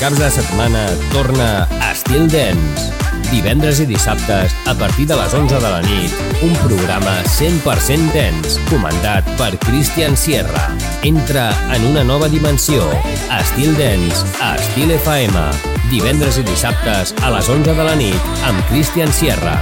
Caps de setmana torna Estil Dance. Divendres i dissabtes, a partir de les 11 de la nit, un programa 100% dance, comandat per Christian Sierra. Entra en una nova dimensió. Estil Dance, a Estil FM. Divendres i dissabtes, a les 11 de la nit, amb Christian Sierra.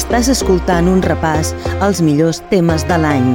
Estàs escoltant un repàs als millors temes de l'any.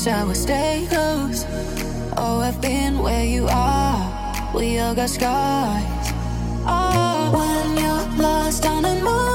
Promise I will stay close. Oh, I've been where you are. We all got scars. Oh, when you're lost on a moonless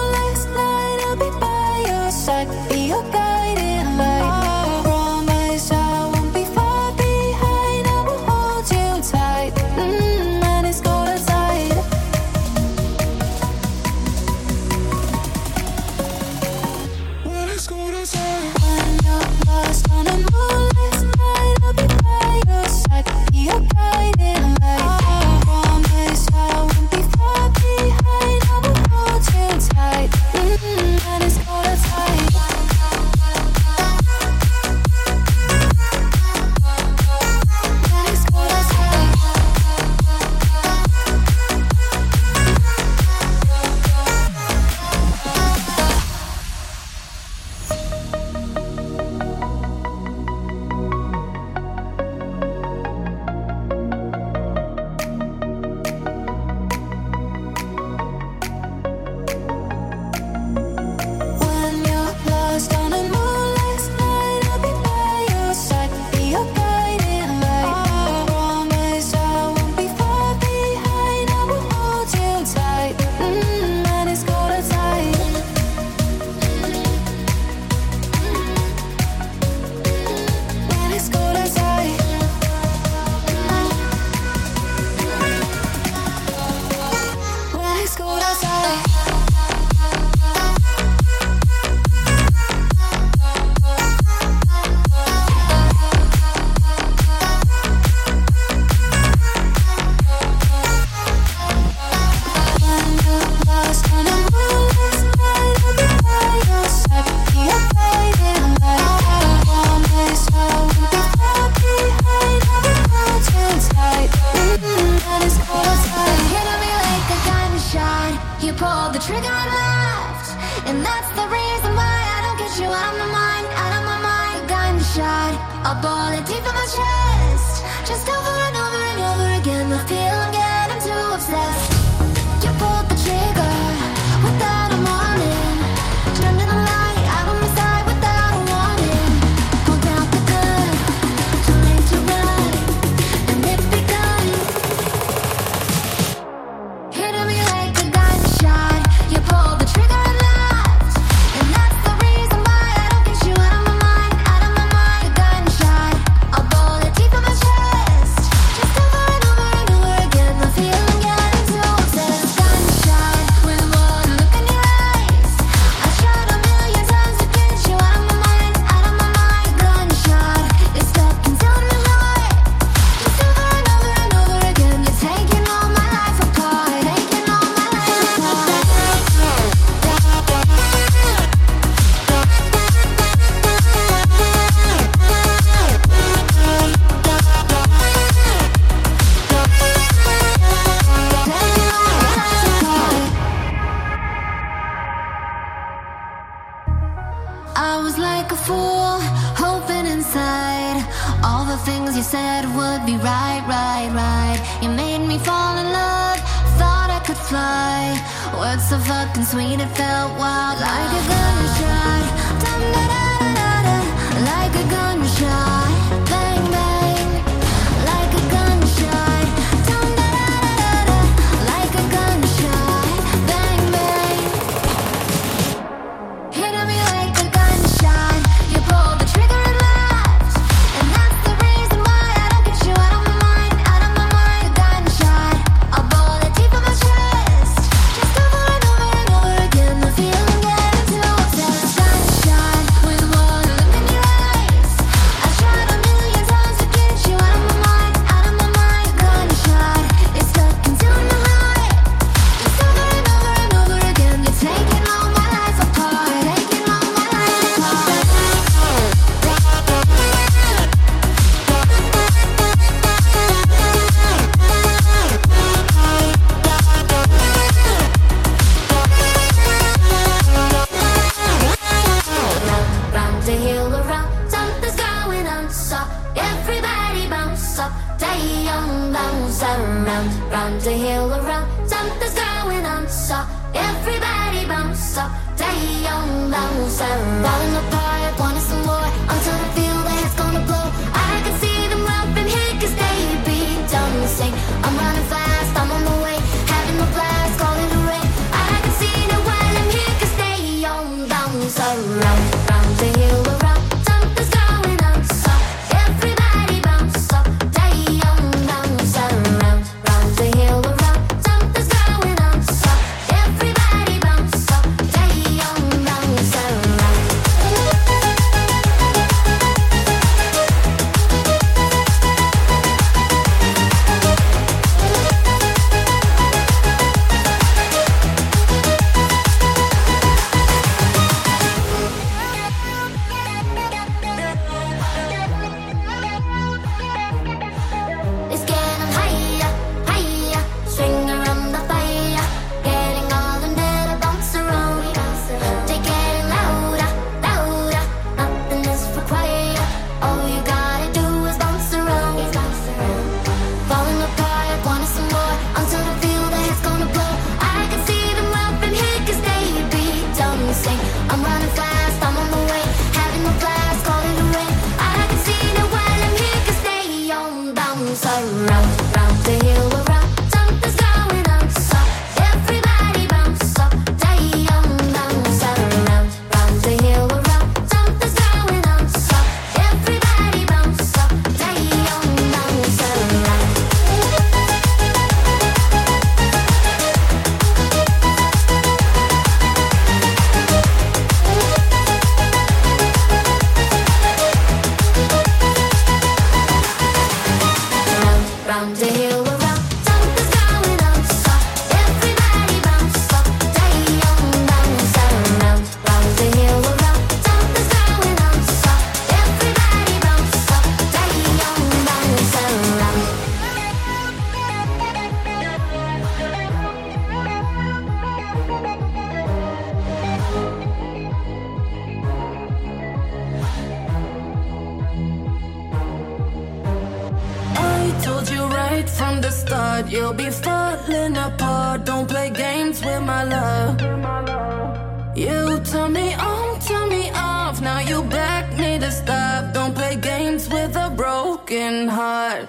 broken heart.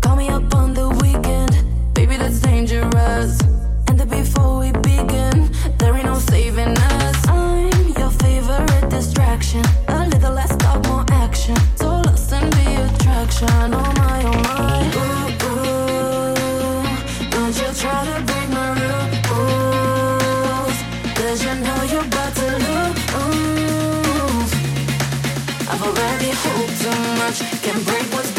Call me up on the weekend, baby, that's dangerous. And before we begin, there ain't no saving us. I'm your favorite distraction. break what's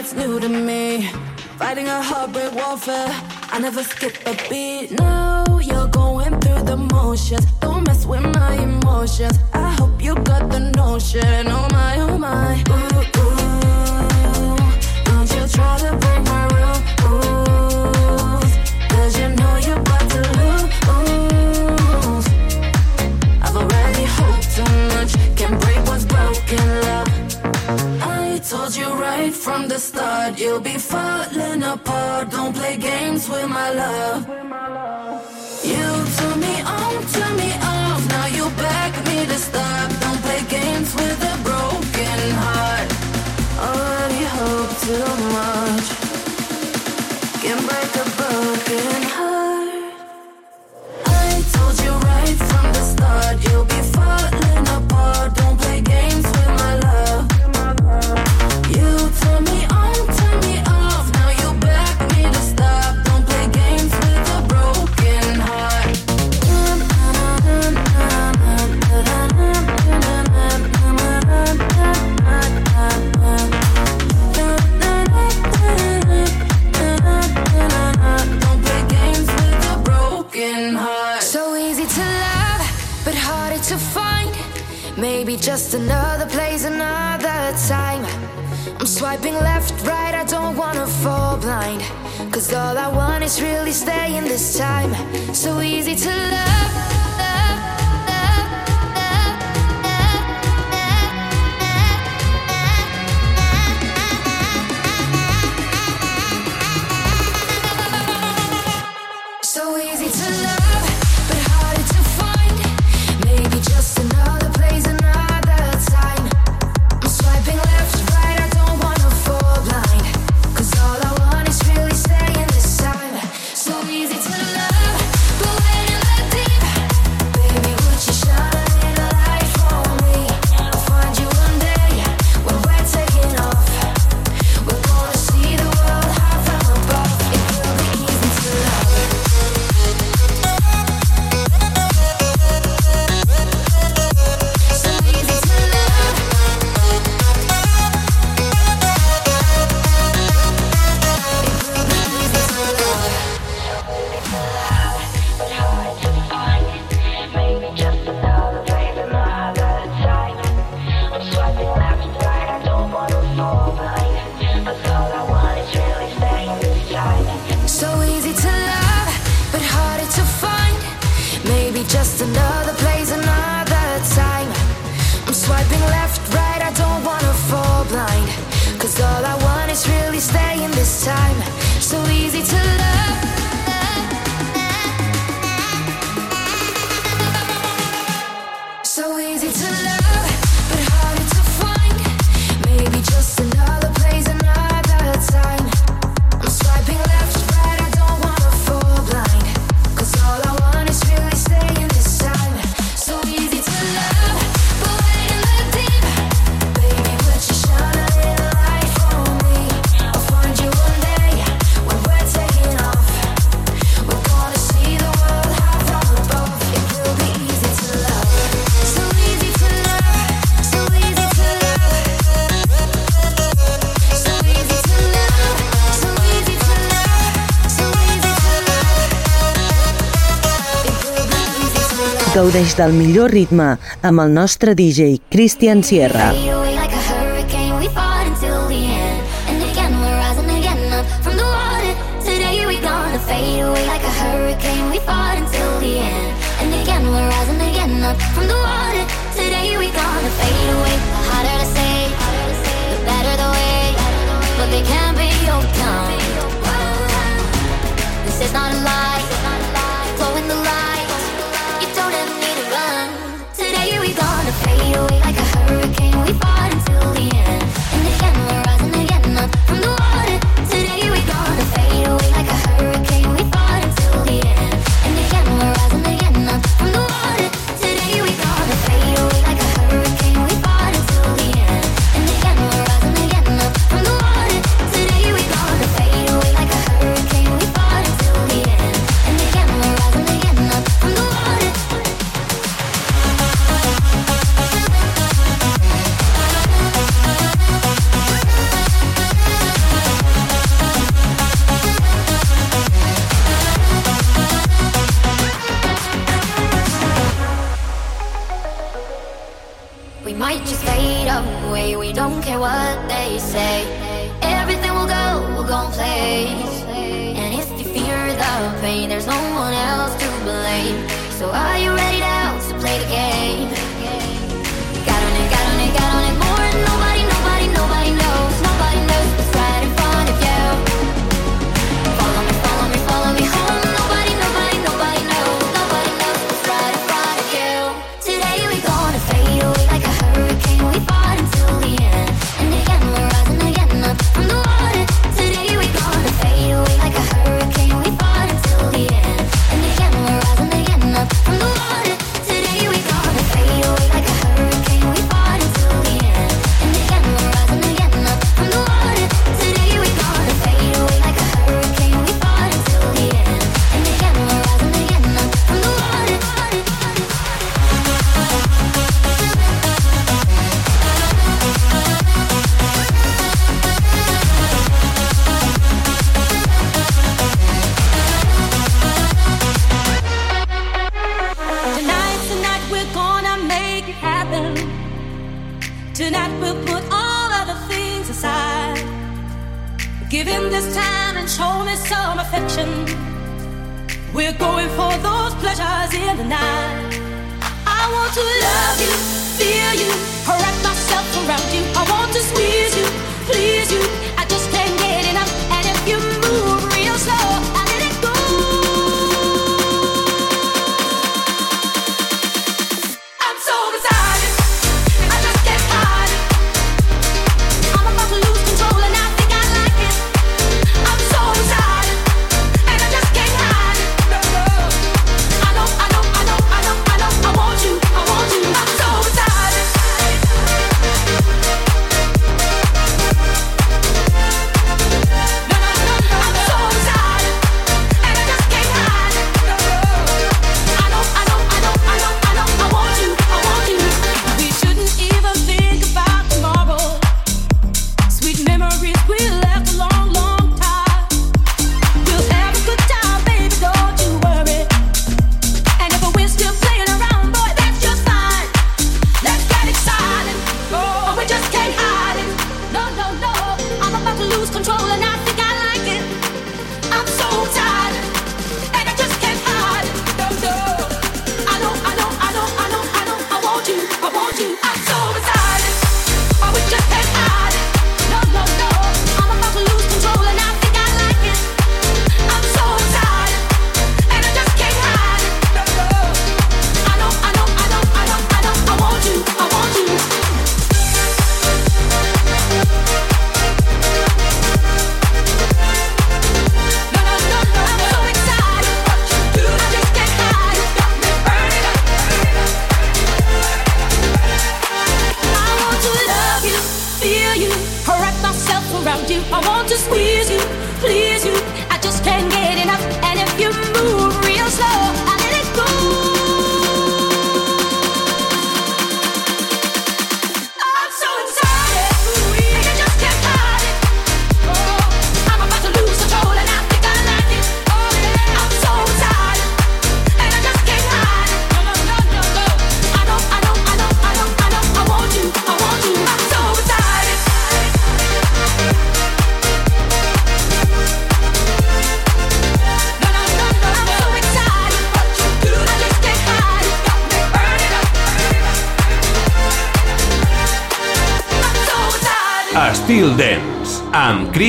that's new to me. Fighting a heartbreak warfare. I never skip a beat. No, you're going through the motions. Don't mess with my emotions. I hope you got the notion. Oh my, oh my. Ooh, ooh. Don't you try to. from the start, you'll be falling apart. Don't play games with my love. You turn me on, turn me off. Now you beg me to stop. Don't play games with a broken heart. Already hope too much. Can break up. Gaudeix del millor ritme amb el nostre DJ Christian Sierra. tonight we'll put all other things aside. Give him this time and show me some affection. We're going for those pleasures in the night. I want to love you, feel you, wrap myself around you. I want to squeeze you, please you.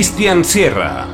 Cristian Sierra.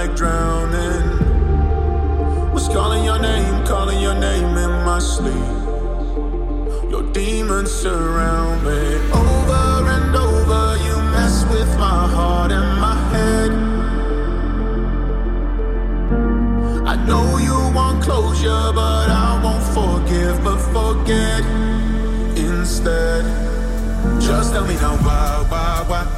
like drowning. Was calling your name, calling your name in my sleep. Your demons surround me over and over. You mess with my heart and my head. I know you want closure, but I won't forgive but forget instead. Just tell me now why, why, why.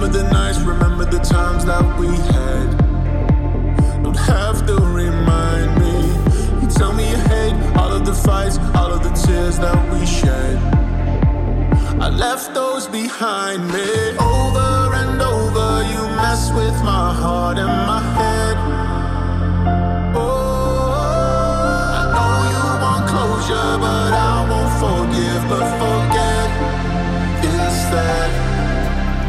Remember the nights, remember the times that we had. Don't have to remind me. You tell me you hate all of the fights, all of the tears that we shed. I left those behind me. Over and over, you mess with my heart and my head. Oh, I know you want closure, but I won't forgive. But for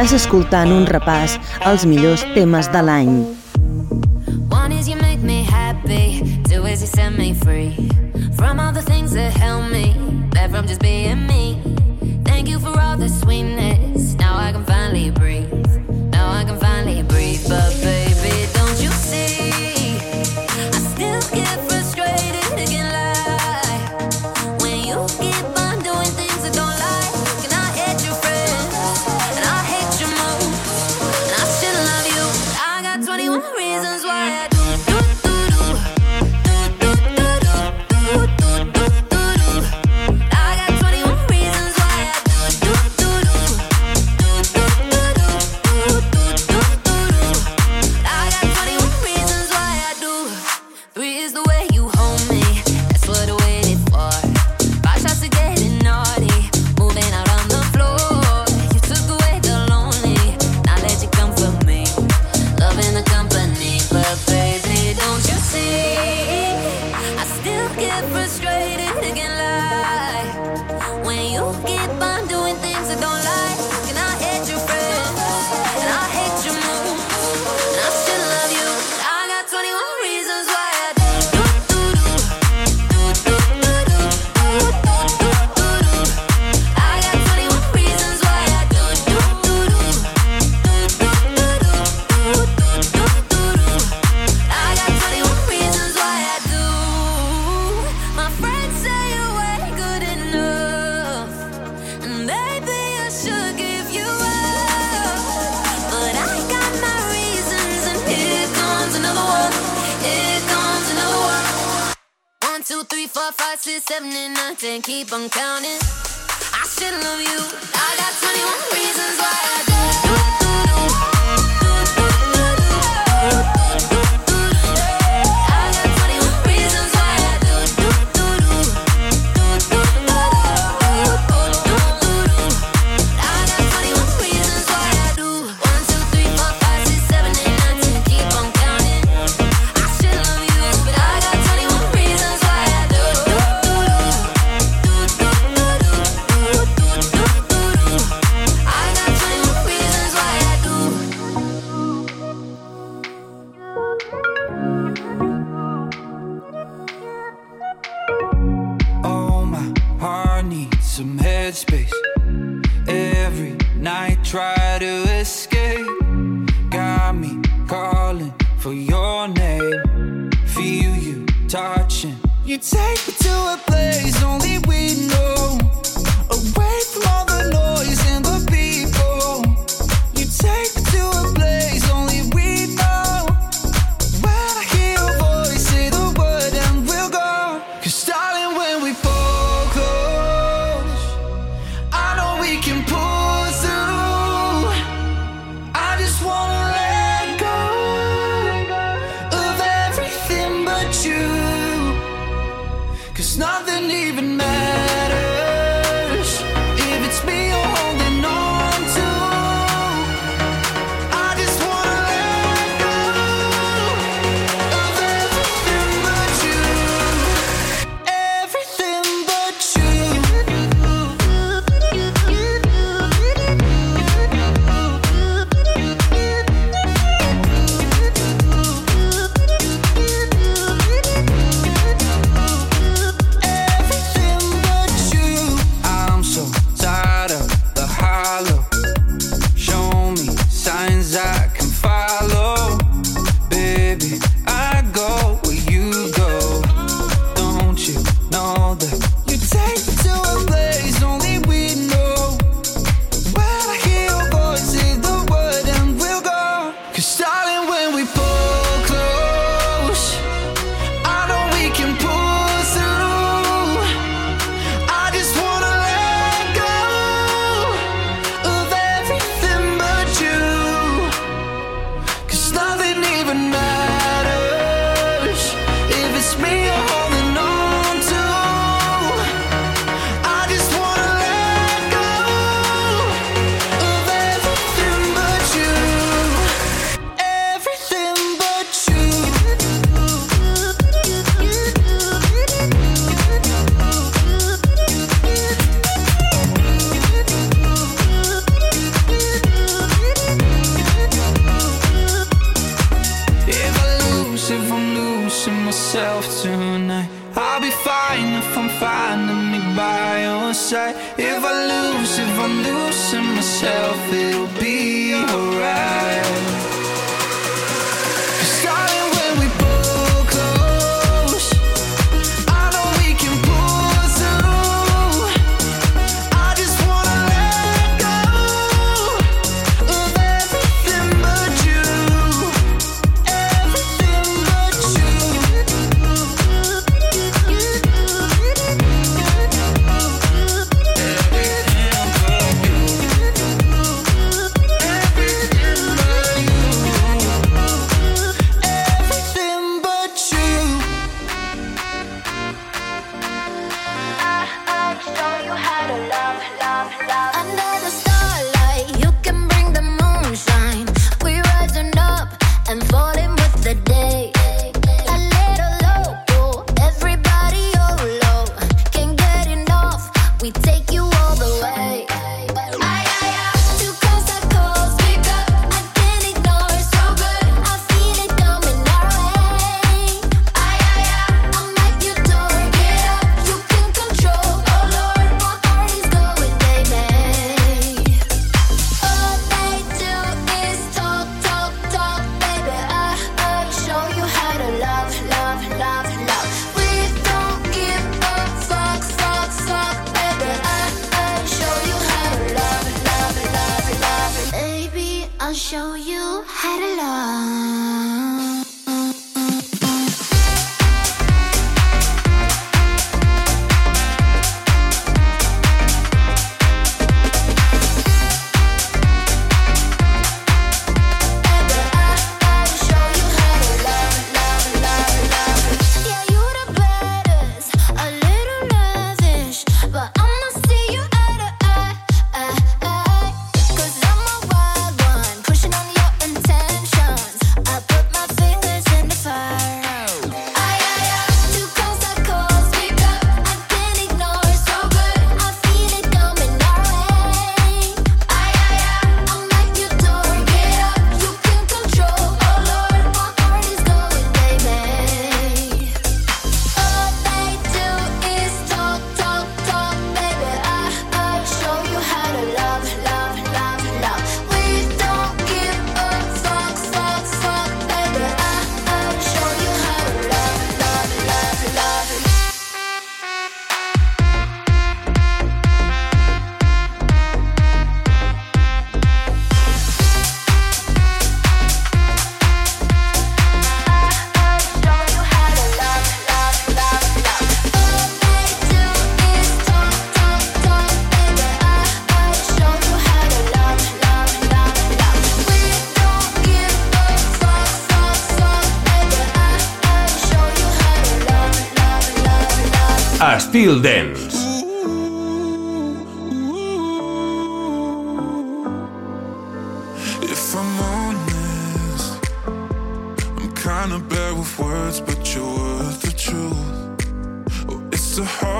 Estàs escoltant un repàs als millors temes de l'any. I'll show you how to love. It's hardest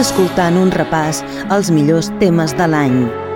Escoltant un repàs als millors temes de l'any.